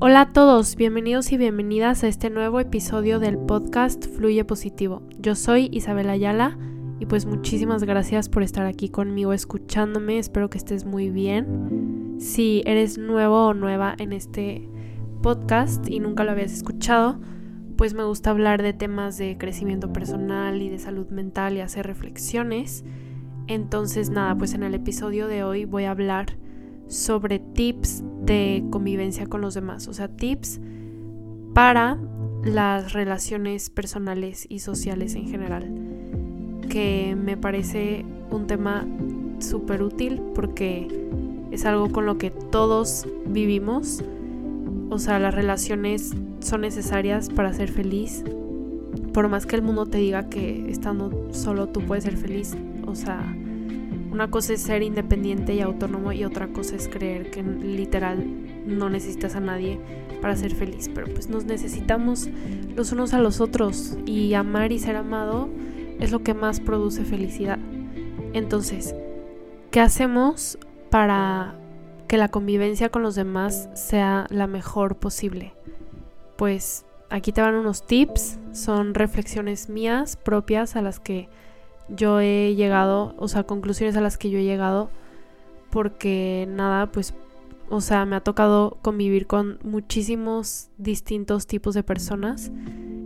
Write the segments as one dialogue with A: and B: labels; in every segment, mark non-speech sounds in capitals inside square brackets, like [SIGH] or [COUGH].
A: Hola a todos, bienvenidos y bienvenidas a este nuevo episodio del podcast Fluye Positivo. Yo soy Isabel Ayala y pues muchísimas gracias por estar aquí conmigo escuchándome, espero que estés muy bien. Si eres nuevo o nueva en este podcast y nunca lo habías escuchado, pues me gusta hablar de temas de crecimiento personal y de salud mental y hacer reflexiones. Entonces nada, pues en el episodio de hoy voy a hablar sobre tips de convivencia con los demás, o sea, tips para las relaciones personales y sociales en general, que me parece un tema súper útil porque es algo con lo que todos vivimos, o sea, las relaciones son necesarias para ser feliz, por más que el mundo te diga que estando solo tú puedes ser feliz, o sea, una cosa es ser independiente y autónomo y otra cosa es creer que literal no necesitas a nadie para ser feliz. Pero pues nos necesitamos los unos a los otros y amar y ser amado es lo que más produce felicidad. Entonces, ¿qué hacemos para que la convivencia con los demás sea la mejor posible? Pues aquí te van unos tips, son reflexiones mías propias a las que yo he llegado, o sea, conclusiones a las que yo he llegado, porque nada, pues, o sea, me ha tocado convivir con muchísimos distintos tipos de personas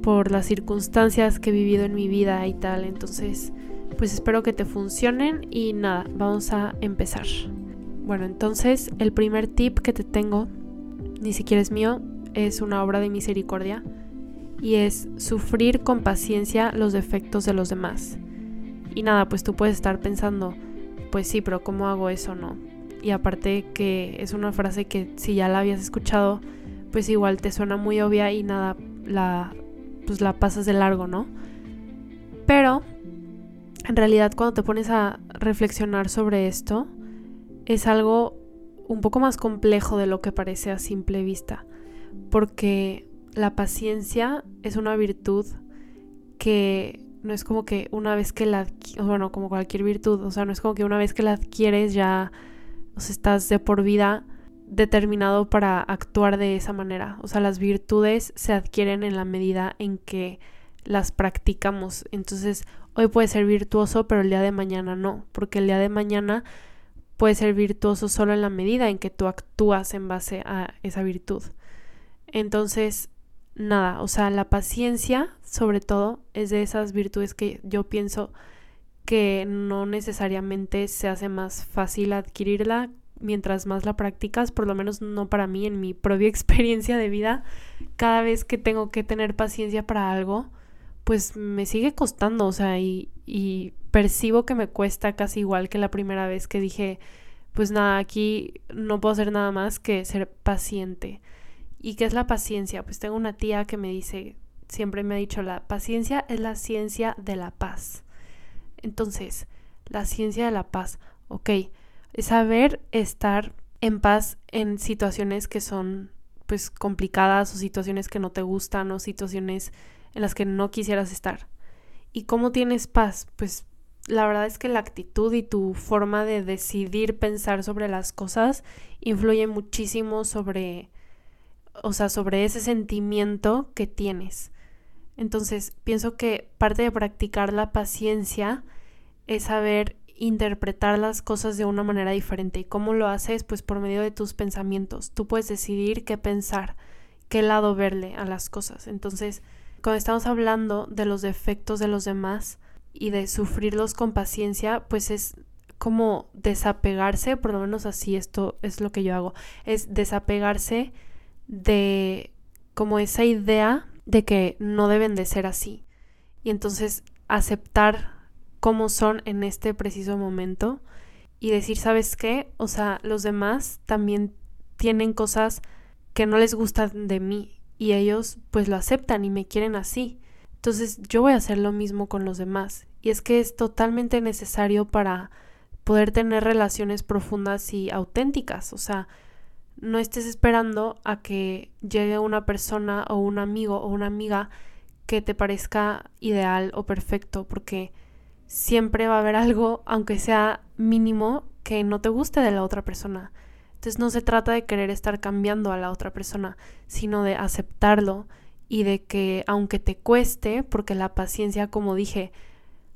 A: por las circunstancias que he vivido en mi vida y tal, entonces, pues espero que te funcionen y nada, vamos a empezar. Bueno, entonces, el primer tip que te tengo, ni siquiera es mío, es una obra de misericordia y es sufrir con paciencia los defectos de los demás. Y nada, pues tú puedes estar pensando, pues sí, pero ¿cómo hago eso, no? Y aparte que es una frase que si ya la habías escuchado, pues igual te suena muy obvia y nada, la, pues la pasas de largo, ¿no? Pero en realidad cuando te pones a reflexionar sobre esto, es algo un poco más complejo de lo que parece a simple vista, porque la paciencia es una virtud que no es como que una vez que la, bueno, como cualquier virtud, o sea, no es como que una vez que la adquieres ya, o estás de por vida determinado para actuar de esa manera. O sea, las virtudes se adquieren en la medida en que las practicamos. Entonces, hoy puede ser virtuoso, pero el día de mañana no, porque el día de mañana puede ser virtuoso solo en la medida en que tú actúas en base a esa virtud. Entonces, nada, o sea, la paciencia, sobre todo, es de esas virtudes que yo pienso que no necesariamente se hace más fácil adquirirla mientras más la practicas, por lo menos no para mí, en mi propia [LAUGHS] experiencia de vida, cada vez que tengo que tener paciencia para algo, pues me sigue costando, o sea, y, percibo que me cuesta casi igual que la primera vez que dije, pues nada, aquí no puedo hacer nada más que ser paciente. ¿Y qué es la paciencia? Pues tengo una tía que me dice, siempre me ha dicho, la paciencia es la ciencia de la paz. Entonces, la ciencia de la paz, ok, es saber estar en paz en situaciones que son pues complicadas o situaciones que no te gustan o situaciones en las que no quisieras estar. ¿Y cómo tienes paz? Pues la verdad es que la actitud y tu forma de decidir pensar sobre las cosas influye muchísimo sobre o sea, sobre ese sentimiento que tienes. Entonces, pienso que parte de practicar la paciencia es saber interpretar las cosas de una manera diferente. ¿Y cómo lo haces? Pues por medio de tus pensamientos. Tú puedes decidir qué pensar, qué lado verle a las cosas. Entonces, cuando estamos hablando de los defectos de los demás y de sufrirlos con paciencia, pues es como desapegarse, por lo menos así esto es lo que yo hago, es desapegarse de como esa idea de que no deben de ser así. Y entonces aceptar cómo son en este preciso momento y decir, ¿sabes qué? O sea, los demás también tienen cosas que no les gustan de mí y ellos pues lo aceptan y me quieren así. Entonces yo voy a hacer lo mismo con los demás. Y es que es totalmente necesario para poder tener relaciones profundas y auténticas. O sea, no estés esperando a que llegue una persona o un amigo o una amiga que te parezca ideal o perfecto, porque siempre va a haber algo, aunque sea mínimo, que no te guste de la otra persona. Entonces no se trata de querer estar cambiando a la otra persona, sino de aceptarlo y de que aunque te cueste, porque la paciencia, como dije,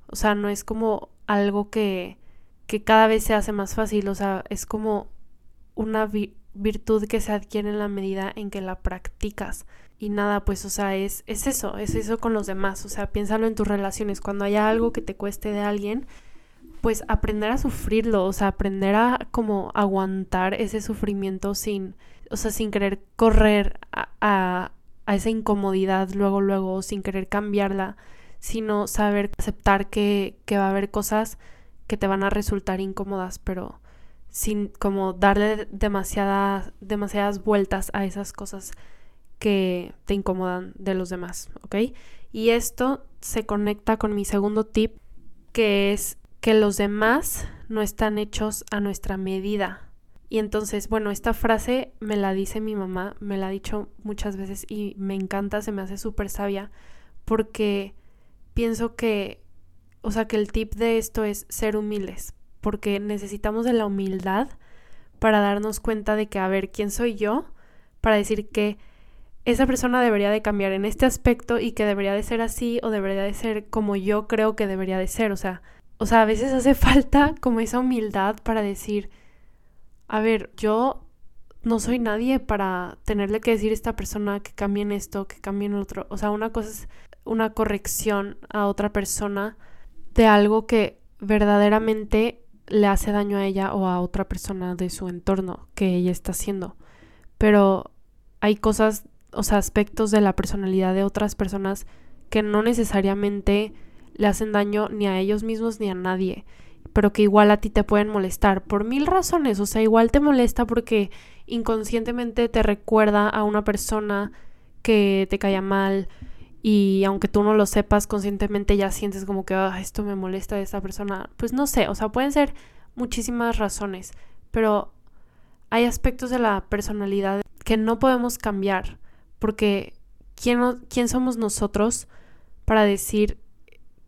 A: o sea, no es como algo que, que cada vez se hace más fácil, o sea, es como una virtud que se adquiere en la medida en que la practicas. Y nada, pues, o sea, es, es eso, es eso con los demás. O sea, piénsalo en tus relaciones. Cuando haya algo que te cueste de alguien, pues aprender a sufrirlo, o sea, aprender a como aguantar ese sufrimiento sin, o sea, sin querer correr a, a, a esa incomodidad luego, luego, sin querer cambiarla, sino saber aceptar que, que va a haber cosas que te van a resultar incómodas, pero sin como darle demasiadas, demasiadas vueltas a esas cosas que te incomodan de los demás, ¿ok? Y esto se conecta con mi segundo tip, que es que los demás no están hechos a nuestra medida. Y entonces, bueno, esta frase me la dice mi mamá, me la ha dicho muchas veces y me encanta, se me hace súper sabia, porque pienso que, o sea, que el tip de esto es ser humildes, porque necesitamos de la humildad para darnos cuenta de que, a ver, ¿quién soy yo? Para decir que esa persona debería de cambiar en este aspecto y que debería de ser así o debería de ser como yo creo que debería de ser. O sea, o sea, a veces [LAUGHS] hace falta como esa humildad para decir, a ver, yo no soy nadie para tenerle que decir a esta persona que cambie en esto, que cambie en otro. O sea, una cosa es una corrección a otra persona de algo que verdaderamente le hace daño a ella o a otra persona de su entorno que ella está haciendo. Pero hay cosas, o sea, aspectos de la personalidad de otras personas que no necesariamente le hacen daño ni a ellos mismos ni a nadie, pero que igual a ti te pueden molestar por mil razones, o sea, igual te molesta porque inconscientemente te recuerda a una persona que te caía mal y aunque tú no lo sepas conscientemente ya sientes como que ah, esto me molesta de esta persona, pues no sé, o sea, pueden ser muchísimas razones, pero hay aspectos de la personalidad que no podemos cambiar porque ¿quién, quién somos nosotros para decir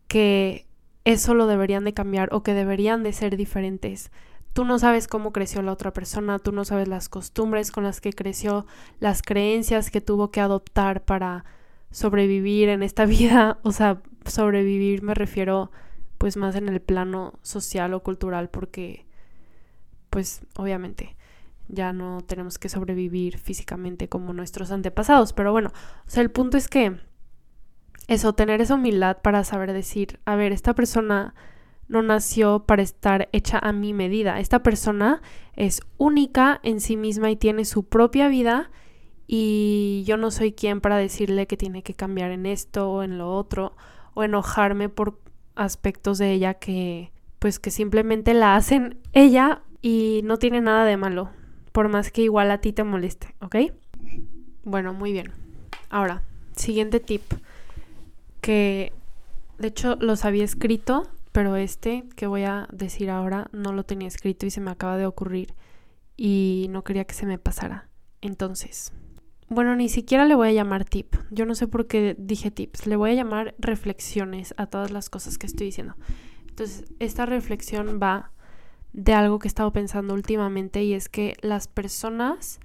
A: que eso lo deberían de cambiar o que deberían de ser diferentes? Tú no sabes cómo creció la otra persona, tú no sabes las costumbres con las que creció, las creencias que tuvo que adoptar para sobrevivir en esta [LAUGHS] vida, o sea, sobrevivir me refiero pues más en el plano social o cultural porque pues obviamente ya no tenemos que sobrevivir físicamente como nuestros antepasados, pero bueno, o sea, el punto es que eso, tener esa humildad para saber decir, a ver, esta persona no nació para estar hecha a mi medida, esta persona es única en sí misma y tiene su propia vida y yo no soy quien para decirle que tiene que cambiar en esto o en lo otro o enojarme por aspectos de ella que pues que simplemente la hacen ella y no tiene nada de malo, por más que igual a ti te moleste, ¿ok? Bueno, muy bien. Ahora, siguiente tip que de hecho los había escrito, pero este que voy a decir ahora no lo tenía escrito y se me acaba de ocurrir y no quería que se me pasara. Entonces, bueno, ni siquiera le voy a llamar tip. Yo no sé por qué dije tips. Le voy a llamar reflexiones a todas las cosas que estoy diciendo. Entonces, esta reflexión va de algo que he estado pensando últimamente y es que las personas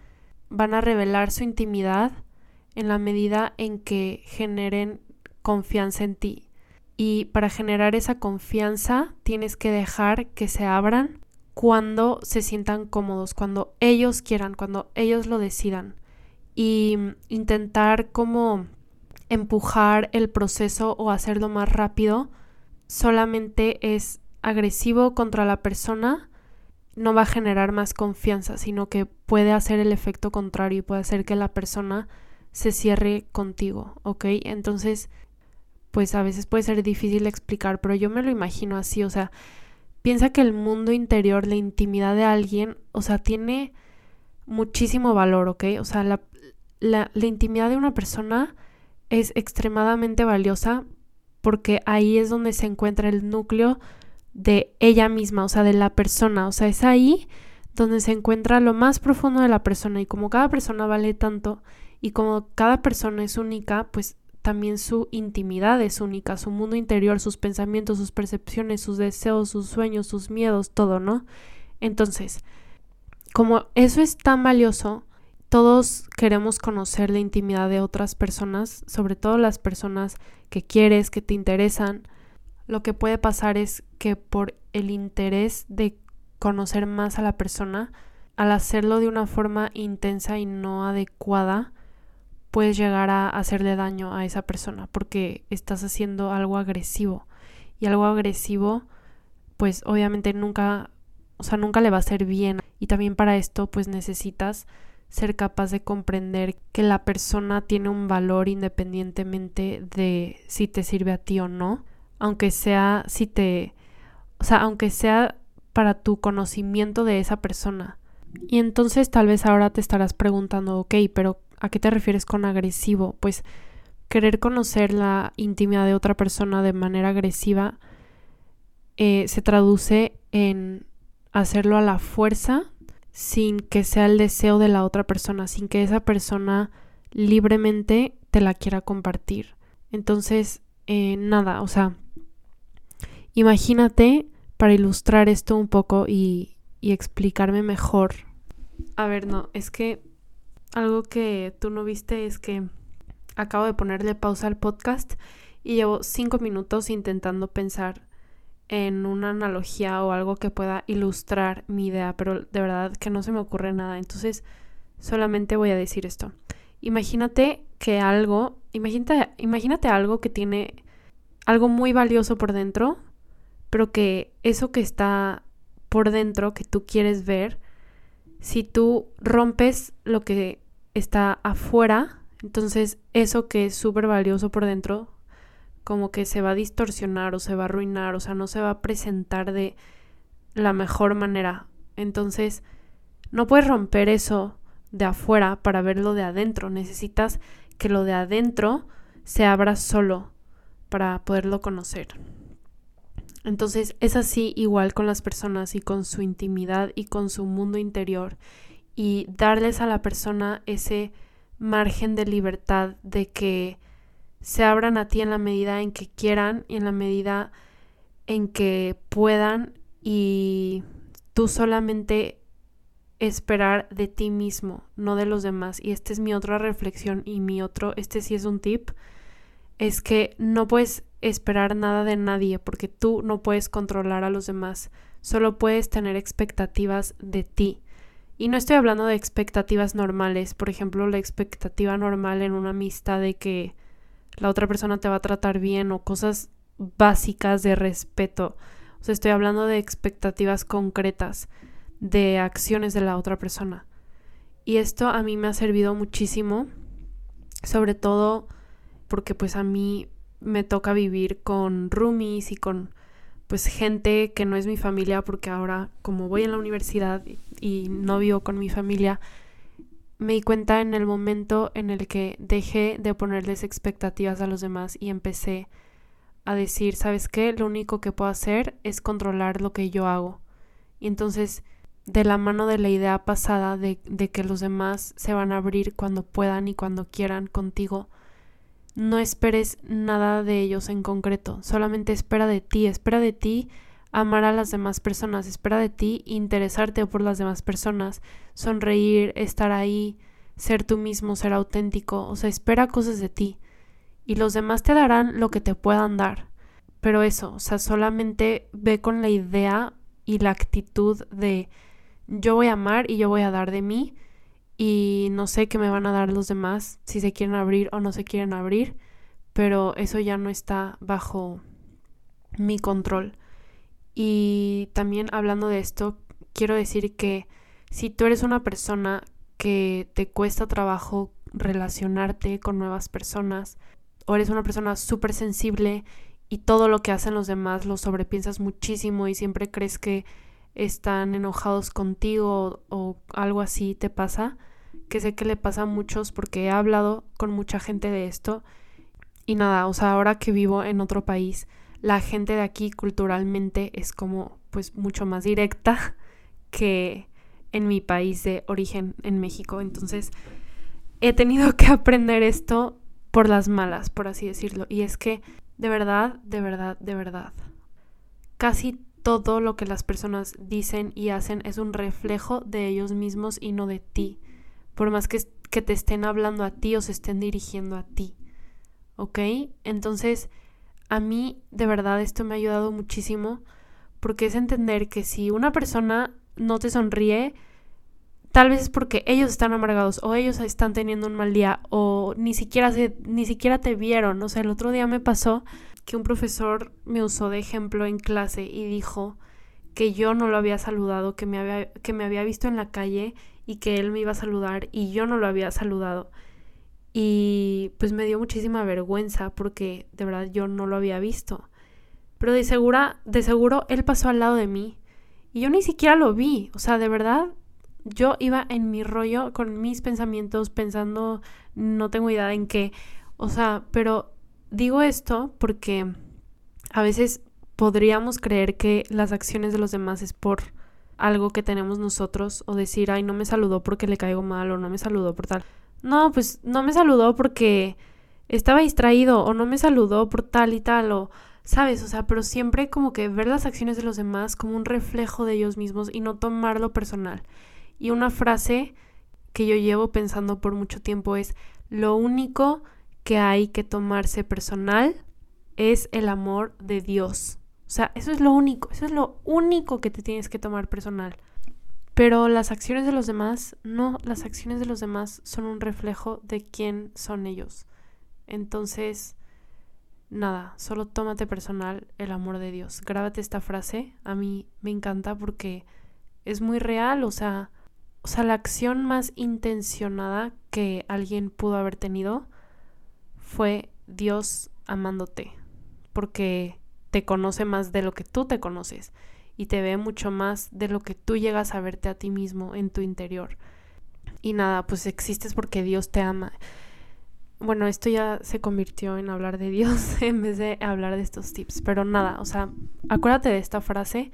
A: van a revelar su intimidad en la medida en que generen confianza en ti. Y para generar esa confianza tienes que dejar que se abran cuando se sientan cómodos, cuando ellos quieran, cuando ellos lo decidan y intentar como empujar el proceso o hacerlo más rápido solamente es agresivo contra la persona, no va a generar más confianza, sino que puede hacer el efecto contrario y puede hacer que la persona se cierre contigo, ¿ok? Entonces, pues a veces puede ser difícil explicar, pero yo me lo imagino así, o sea, piensa que el mundo interior, la intimidad de alguien, o sea, tiene muchísimo valor, ¿ok? O sea, la, la, intimidad de una persona es extremadamente valiosa porque ahí es donde se encuentra el núcleo de ella misma, o sea, de la persona, o sea, es ahí donde se encuentra lo más profundo de la persona y como cada persona vale tanto y como cada persona es única, pues también su intimidad es única, su mundo interior, sus pensamientos, sus percepciones, sus deseos, sus sueños, sus miedos, todo, ¿no? Entonces, como eso es tan valioso, todos queremos conocer la intimidad de otras personas, sobre todo las personas que quieres, que te interesan. Lo que puede pasar es que por el interés de conocer más a la persona, al hacerlo de una forma intensa y no adecuada, puedes llegar a hacerle daño a esa persona porque estás haciendo algo agresivo. Y algo agresivo, pues obviamente nunca, o sea, nunca le va a hacer bien. Y también para esto, pues necesitas ser capaz de comprender que la persona tiene un valor independientemente de si te sirve a ti o no, aunque sea si te, o sea, aunque sea para tu conocimiento de esa persona. Y entonces tal vez ahora te estarás preguntando, ok, pero ¿a qué te refieres con agresivo? Pues querer conocer la intimidad de otra persona de manera agresiva eh, se traduce en hacerlo a la fuerza sin que sea el deseo de la otra persona, sin que esa persona libremente te la quiera compartir. Entonces, eh, nada, o sea, imagínate para ilustrar esto un poco y, y explicarme mejor. A ver, no, es que algo que tú no viste es que acabo de ponerle pausa al podcast y llevo cinco minutos intentando pensar en una analogía o algo que pueda ilustrar mi idea, pero de verdad que no se me ocurre nada. Entonces, solamente voy a decir esto. Imagínate que algo, imagínate, imagínate algo que tiene algo muy valioso por dentro, pero que eso que está por dentro, que tú quieres ver, si tú rompes lo que está afuera, entonces eso que es súper valioso por dentro como que se va a distorsionar o se va a arruinar, o sea, no se va a presentar de la mejor manera. Entonces, no puedes romper eso de afuera para verlo de adentro. Necesitas que lo de adentro se abra solo para poderlo conocer. Entonces es así igual con las personas y con su intimidad y con su mundo interior y darles a la persona ese margen de libertad de que se abran a ti en la medida en que quieran y en la medida en que puedan y tú solamente esperar de ti mismo, no de los demás. Y esta es mi otra reflexión y mi otro, este sí es un tip, es que no puedes esperar nada de nadie porque tú no puedes controlar a los demás, solo puedes tener expectativas de ti. Y no estoy hablando de expectativas normales, por ejemplo, la expectativa normal en una amistad de que la otra persona te va a tratar bien o cosas básicas de respeto. O sea, estoy hablando de expectativas concretas, de acciones de la otra persona. Y esto a mí me ha servido muchísimo, sobre todo porque pues a mí me toca vivir con roomies y con pues gente que no es mi familia porque ahora como voy en la universidad y no vivo con mi familia, me di cuenta en el momento en el que dejé de ponerles expectativas a los demás y empecé a decir, ¿sabes qué? Lo único que puedo hacer es controlar lo que yo hago. Y entonces, de la mano de la idea pasada de, de que los demás se van a abrir cuando puedan y cuando quieran contigo, no esperes nada de ellos en concreto, solamente espera de ti, espera de ti amar a las demás personas, espera de ti interesarte por las demás personas, sonreír, estar ahí, ser tú mismo, ser auténtico, o sea, espera cosas de ti y los demás te darán lo que te puedan dar. Pero eso, o sea, solamente ve con la idea y la actitud de yo voy a amar y yo voy a dar de mí y no sé qué me van a dar los demás, si se quieren abrir o no se quieren abrir, pero eso ya no está bajo mi control. Y también hablando de esto, quiero decir que si tú eres una persona que te cuesta trabajo relacionarte con nuevas personas, o eres una persona súper sensible y todo lo que hacen los demás lo sobrepiensas muchísimo y siempre crees que están enojados contigo o, algo así te pasa, que sé que le pasa a muchos porque he hablado con mucha gente de esto. Y nada, o sea, ahora que vivo en otro país, la gente de aquí culturalmente es como pues mucho más directa [LAUGHS] que en mi país de origen en México. Entonces he tenido [LAUGHS] que aprender esto por las malas, por así decirlo. Y es que de verdad, de verdad, de verdad, casi todo lo que las personas dicen y hacen es un reflejo de ellos mismos y no de ti. Por más que, que te estén hablando a ti o se estén dirigiendo a ti. ¿Ok? Entonces, a mí de verdad esto me ha ayudado muchísimo porque es entender que si una persona no te sonríe, tal vez es porque ellos están amargados o ellos están teniendo un mal día o ni siquiera se, ni siquiera te vieron. O sea, el otro día me pasó que un profesor me usó de ejemplo en clase y dijo que yo no lo había saludado, que me había, que me había visto en la calle y que él me iba a saludar y yo no lo había saludado. Y pues me dio muchísima vergüenza porque de verdad yo no lo había visto. Pero de segura, de seguro él pasó al lado de mí y yo ni siquiera lo vi. O sea, de verdad yo iba en mi rollo con mis pensamientos pensando no tengo idea en qué. O sea, pero digo esto porque a veces podríamos creer que las acciones de los demás es por algo que tenemos nosotros o decir, ay, no me saludó porque le caigo mal o no me saludó por tal. No, pues no me saludó porque estaba distraído o no me saludó por tal y tal o, ¿sabes? O sea, pero siempre como que ver las acciones de los demás como un reflejo de ellos mismos y no tomarlo personal. Y una frase que yo llevo pensando por mucho tiempo es, lo único que hay que tomarse personal es el amor de Dios. O sea, eso es lo único, eso es lo único que te tienes que tomar personal. Pero las acciones de los demás, no, las acciones de los demás son un reflejo de quién son ellos. Entonces, nada, solo tómate personal el amor de Dios. Grábate esta frase, a mí me encanta porque es muy real, o sea, o sea, la acción más intencionada que alguien pudo haber tenido fue Dios amándote, porque te conoce más de lo que tú te conoces y te ve mucho más de lo que tú llegas a verte a ti mismo en tu interior. Y nada, pues existes porque Dios te ama. Bueno, esto ya se convirtió en hablar de Dios [LAUGHS] en vez de hablar de estos tips, pero nada, o sea, acuérdate de esta frase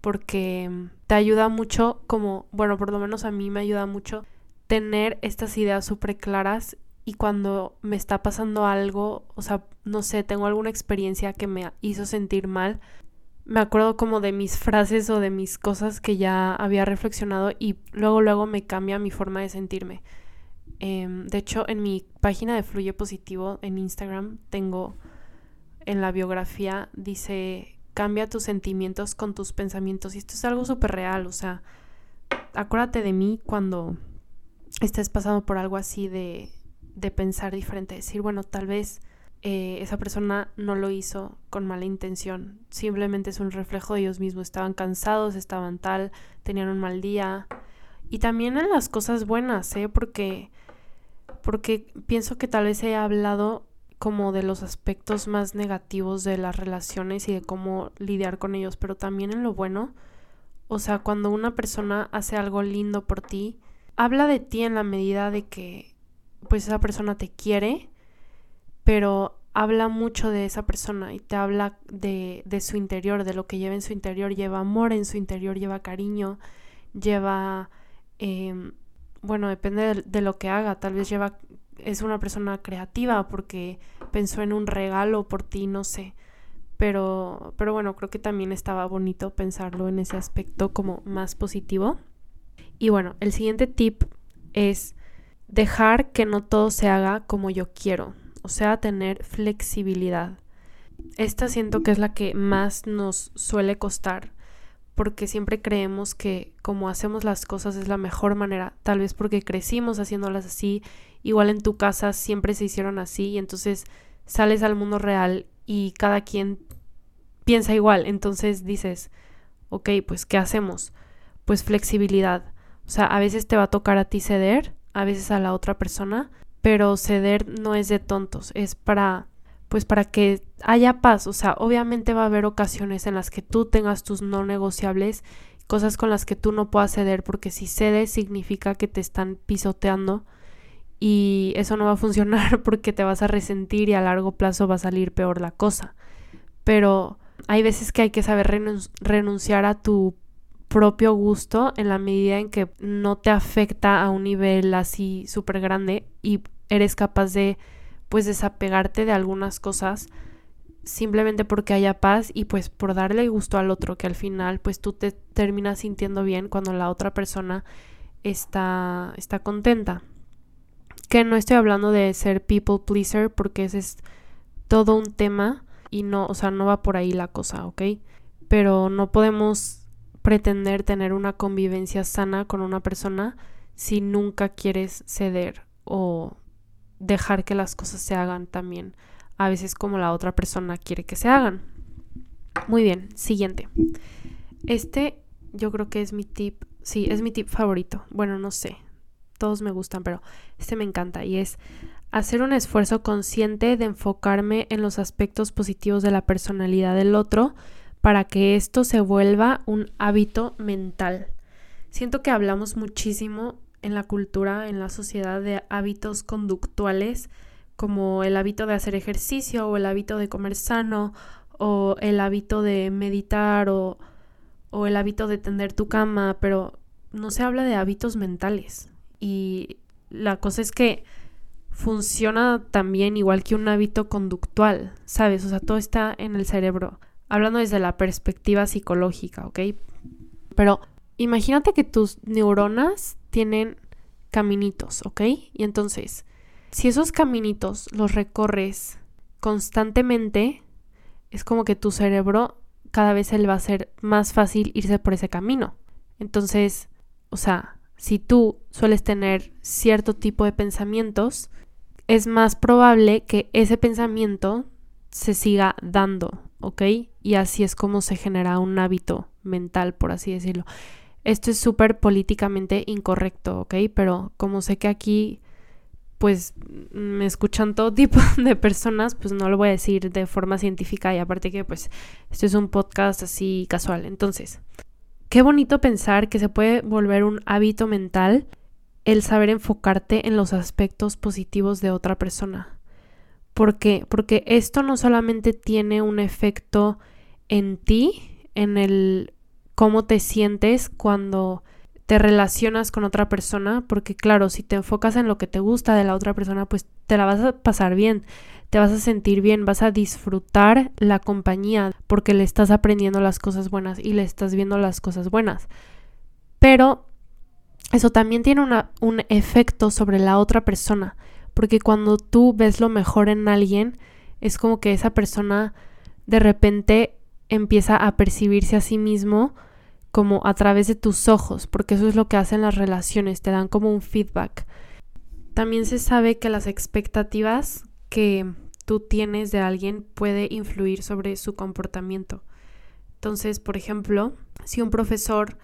A: porque te ayuda mucho como, bueno, por lo menos a mí me ayuda mucho tener estas ideas súper claras y cuando me está pasando algo, o sea, no sé, tengo alguna experiencia que me hizo sentir mal, me acuerdo como de mis frases o de mis cosas que ya había reflexionado y luego luego me cambia mi forma de sentirme. Em, de hecho, en mi página de Fluye Positivo en Instagram tengo en la biografía, dice, cambia tus sentimientos con tus pensamientos. Y esto es algo súper real, o sea, acuérdate de mí cuando estés pasando por algo así de de pensar diferente, decir, bueno, tal vez eh, esa persona no lo hizo con mala intención, simplemente es un reflejo de ellos mismos, estaban cansados, estaban tal, tenían un mal día. Y también en las cosas buenas, ¿eh? Porque, porque pienso que tal vez he hablado como de los aspectos más negativos de las relaciones y de cómo lidiar con ellos, pero también en lo bueno. O sea, cuando una persona hace algo lindo por ti, habla de ti en la medida de que pues esa persona te quiere, pero habla mucho de esa persona y te habla de, de su interior, de lo que lleva en su interior, lleva amor en su interior, lleva cariño, lleva, em, bueno, depende de, lo que haga, tal vez lleva, es una persona creativa porque pensó en un regalo por ti, no sé. Pero, pero bueno, creo que también estaba bonito pensarlo en ese aspecto como más positivo. Y bueno, el siguiente tip es dejar que no todo se haga como yo quiero, o sea, tener flexibilidad. Esta siento que es la que más nos suele costar, porque siempre creemos que como hacemos las cosas es la mejor manera, tal vez porque crecimos haciéndolas así, igual en tu casa siempre se hicieron así y entonces sales al mundo real y cada quien piensa igual, entonces dices, ok, pues ¿qué hacemos? Pues flexibilidad. O sea, a veces te va a tocar a ti ceder a veces a la otra persona, pero ceder no es de tontos, es para pues para que haya paz, o sea, obviamente va a haber ocasiones en las que tú tengas tus no negociables, cosas con las que tú no puedas ceder, porque si cedes significa que te están pisoteando y eso no va a funcionar [LAUGHS] porque te vas a resentir y a largo plazo va a salir peor la cosa. Pero hay veces que hay que saber renunciar a tu propio gusto en la medida en que no te afecta a un nivel así súper grande y eres capaz de pues desapegarte de algunas cosas simplemente porque haya paz y pues por darle gusto al otro, que al final pues tú te terminas sintiendo bien cuando la otra persona está, está contenta. Que no estoy hablando de ser people pleaser porque ese es todo un tema y no, o sea, no va por ahí la cosa, ¿ok? Pero no podemos pretender tener una convivencia sana con una persona si nunca quieres ceder o dejar que las cosas se hagan también a veces como la otra persona quiere que se hagan. Muy bien, siguiente. Este yo creo que es mi tip, sí, es mi tip favorito. Bueno, no sé, todos me gustan, pero este me encanta y es hacer un esfuerzo consciente de enfocarme en los aspectos positivos de la personalidad del otro para que esto se vuelva un hábito mental. Siento que hablamos muchísimo en la cultura, en la sociedad, de hábitos conductuales como el hábito de hacer ejercicio o el hábito de comer sano o el hábito de meditar o, el hábito de tender tu cama, pero no se habla de hábitos mentales. Y la cosa es que funciona también igual que un hábito conductual, ¿sabes? O sea, todo está en el cerebro, hablando desde la perspectiva psicológica, ¿ok? Pero imagínate que tus neuronas tienen caminitos, ¿ok? Y entonces, si esos caminitos los recorres constantemente, es como que tu cerebro cada vez le va a ser más fácil irse por ese camino. Entonces, o sea, si tú sueles tener cierto tipo de pensamientos, es más probable que ese pensamiento se siga dando, ¿ok? Y así es como se genera un hábito mental, por así decirlo. Esto es súper políticamente incorrecto, ¿ok? Pero como sé que aquí pues me escuchan todo [LAUGHS] tipo de personas, pues no lo voy a decir de forma científica y aparte que pues esto es un podcast así casual. Entonces, qué bonito pensar que se puede volver un hábito mental el saber enfocarte en los aspectos positivos de otra persona. ¿Por qué? Porque esto no solamente tiene un efecto en ti, en el cómo te sientes cuando te relacionas con otra persona, porque claro, si te enfocas en lo que te gusta de la otra persona, pues te la vas a pasar bien, te vas a sentir bien, vas a disfrutar la compañía porque le estás aprendiendo las cosas buenas y le estás viendo las cosas buenas. Pero eso también tiene un efecto sobre la otra persona, porque cuando tú ves lo mejor en alguien, es como que esa persona de repente empieza a percibirse a sí mismo como a través de tus ojos, porque eso es lo que hacen las relaciones, te dan como un feedback. También se sabe que las expectativas que tú tienes de alguien puede influir sobre su comportamiento. Entonces, por ejemplo, si un profesor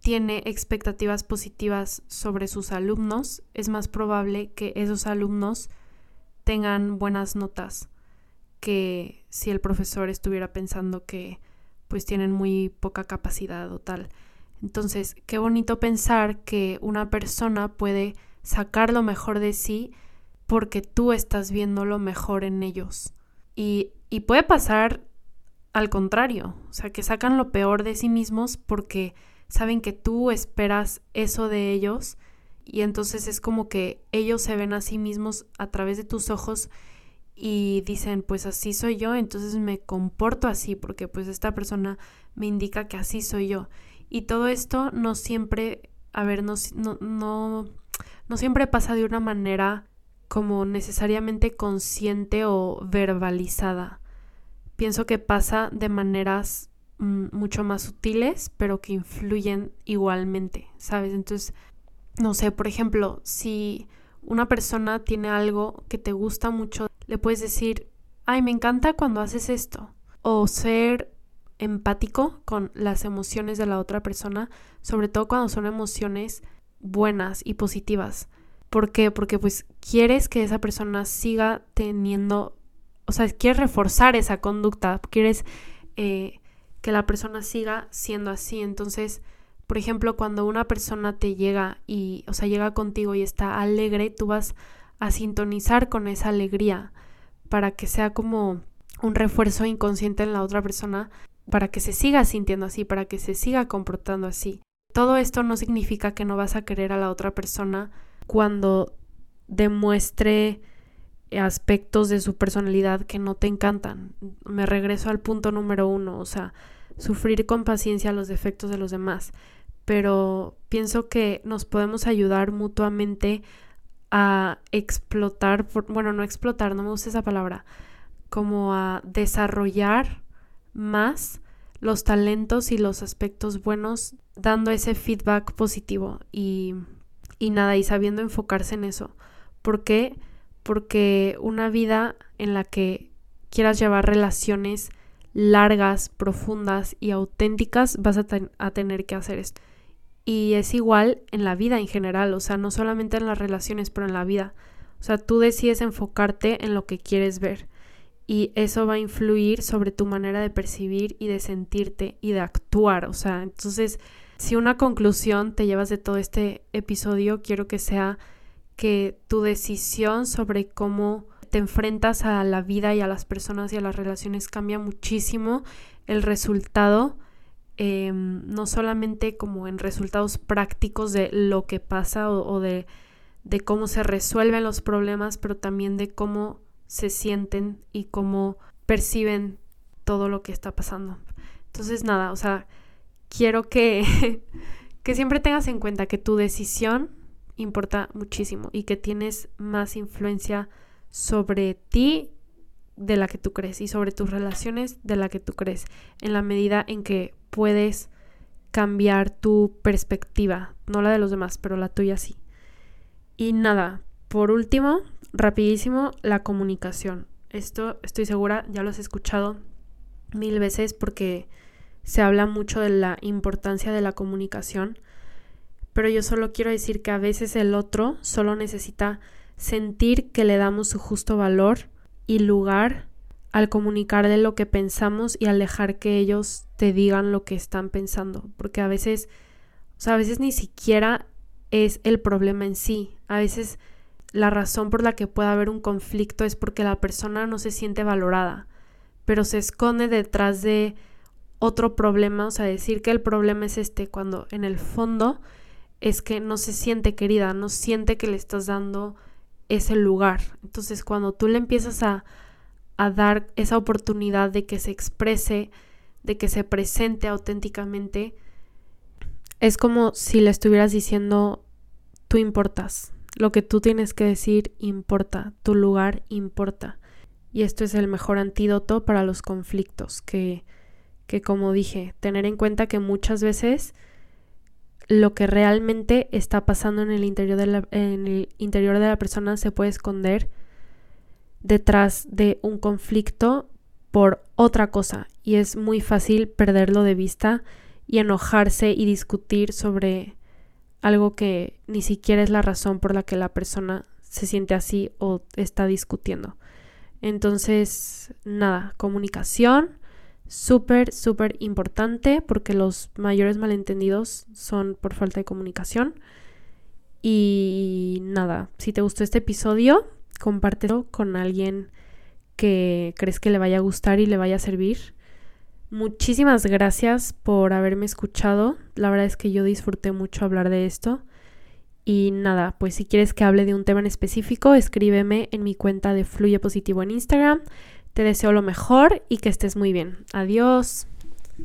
A: tiene expectativas positivas sobre sus alumnos, es más probable que esos alumnos tengan buenas notas que si el profesor estuviera pensando que pues tienen muy poca capacidad o tal. Entonces, qué bonito pensar que una persona puede sacar lo mejor de sí porque tú estás viendo lo mejor en ellos. Y, y puede pasar al contrario, o sea, que sacan lo peor de sí mismos porque saben que tú esperas eso de ellos y entonces es como que ellos se ven a sí mismos a través de tus ojos y dicen, pues así soy yo, entonces me comporto así porque pues esta persona me indica que así soy yo. Y todo esto no siempre, a ver, no, no, no, no siempre pasa de una manera como necesariamente consciente o verbalizada. Pienso que pasa de maneras mm, mucho más sutiles, pero que influyen igualmente, ¿sabes? Entonces, no sé, por ejemplo, si una persona tiene algo que te gusta mucho, le puedes decir, ay, me encanta cuando haces esto. O ser empático con las emociones de la otra persona, sobre todo cuando son emociones buenas y positivas. ¿Por qué? Porque pues quieres que esa persona siga teniendo, o sea, quieres reforzar esa conducta, quieres eh, que la persona siga siendo así. Entonces, por ejemplo, cuando una persona te llega y, o sea, llega contigo y está alegre, tú vas a sintonizar con esa alegría para que sea como un refuerzo inconsciente en la otra persona, para que se siga sintiendo así, para que se siga comportando así. Todo esto no significa que no vas a querer a la otra persona cuando demuestre aspectos de su personalidad que no te encantan. Me regreso al punto número uno, o sea, sufrir con paciencia los defectos de los demás. Pero pienso que nos podemos ayudar mutuamente a explotar, bueno, no explotar, no me gusta esa palabra, como a desarrollar más los talentos y los aspectos buenos, dando ese feedback positivo y, y nada, y sabiendo enfocarse en eso. ¿Por qué? Porque una vida en la que quieras llevar relaciones largas, profundas y auténticas, vas a, a tener que hacer esto. Y es igual en la vida en general, o sea, no solamente en las relaciones, pero en la vida. O sea, tú decides enfocarte en lo que quieres ver y eso va a influir sobre tu manera de percibir y de sentirte y de actuar. O sea, entonces, si una conclusión te llevas de todo este episodio, quiero que sea que tu decisión sobre cómo te enfrentas a la vida y a las personas y a las relaciones cambia muchísimo el resultado Em, no solamente como en resultados prácticos de lo que pasa o, de, de, cómo se resuelven los problemas, pero también de cómo se sienten y cómo perciben todo lo que está pasando. Entonces, nada, o sea, quiero que, [LAUGHS] que siempre tengas en cuenta que tu decisión importa muchísimo y que tienes más influencia sobre ti de la que tú crees y sobre tus relaciones de la que tú crees, en la medida en que puedes cambiar tu perspectiva, no la de los demás, pero la tuya sí. Y nada, por último, rapidísimo, la comunicación. Esto estoy segura, ya lo has escuchado mil veces porque se habla mucho de la importancia de la comunicación, pero yo solo quiero decir que a veces el otro solo necesita sentir que le damos su justo valor y lugar al comunicar de lo que pensamos y al dejar que ellos te digan lo que están pensando, porque a veces, o sea, a veces ni siquiera es el problema en sí, a veces la razón por la que puede haber un conflicto es porque la persona no se siente valorada, pero se esconde detrás de otro problema, o sea, decir que el problema es este, cuando en el fondo es que no se siente querida, no siente que le estás dando ese lugar. Entonces, cuando tú le empiezas a a dar esa oportunidad de que se exprese, de que se presente auténticamente, es como si le estuvieras diciendo, tú importas, lo que tú tienes que decir importa, tu lugar importa. Y esto es el mejor antídoto para los conflictos, que, que como dije, tener en cuenta que muchas veces lo que realmente está pasando en el interior de la, en el interior de la persona se puede esconder detrás de un conflicto por otra cosa y es muy fácil perderlo de vista y enojarse y discutir sobre algo que ni siquiera es la razón por la que la persona se siente así o está discutiendo. Entonces, nada, comunicación, súper, súper importante porque los mayores malentendidos son por falta de comunicación. Y nada, si te gustó este episodio, compártelo con alguien que crees que le vaya a gustar y le vaya a servir. Muchísimas gracias por haberme escuchado. La verdad es que yo disfruté mucho hablar de esto. Y nada, pues si quieres que hable de un tema en específico, escríbeme en mi cuenta de Fluye Positivo en Instagram. Te deseo lo mejor y que estés muy bien. Adiós.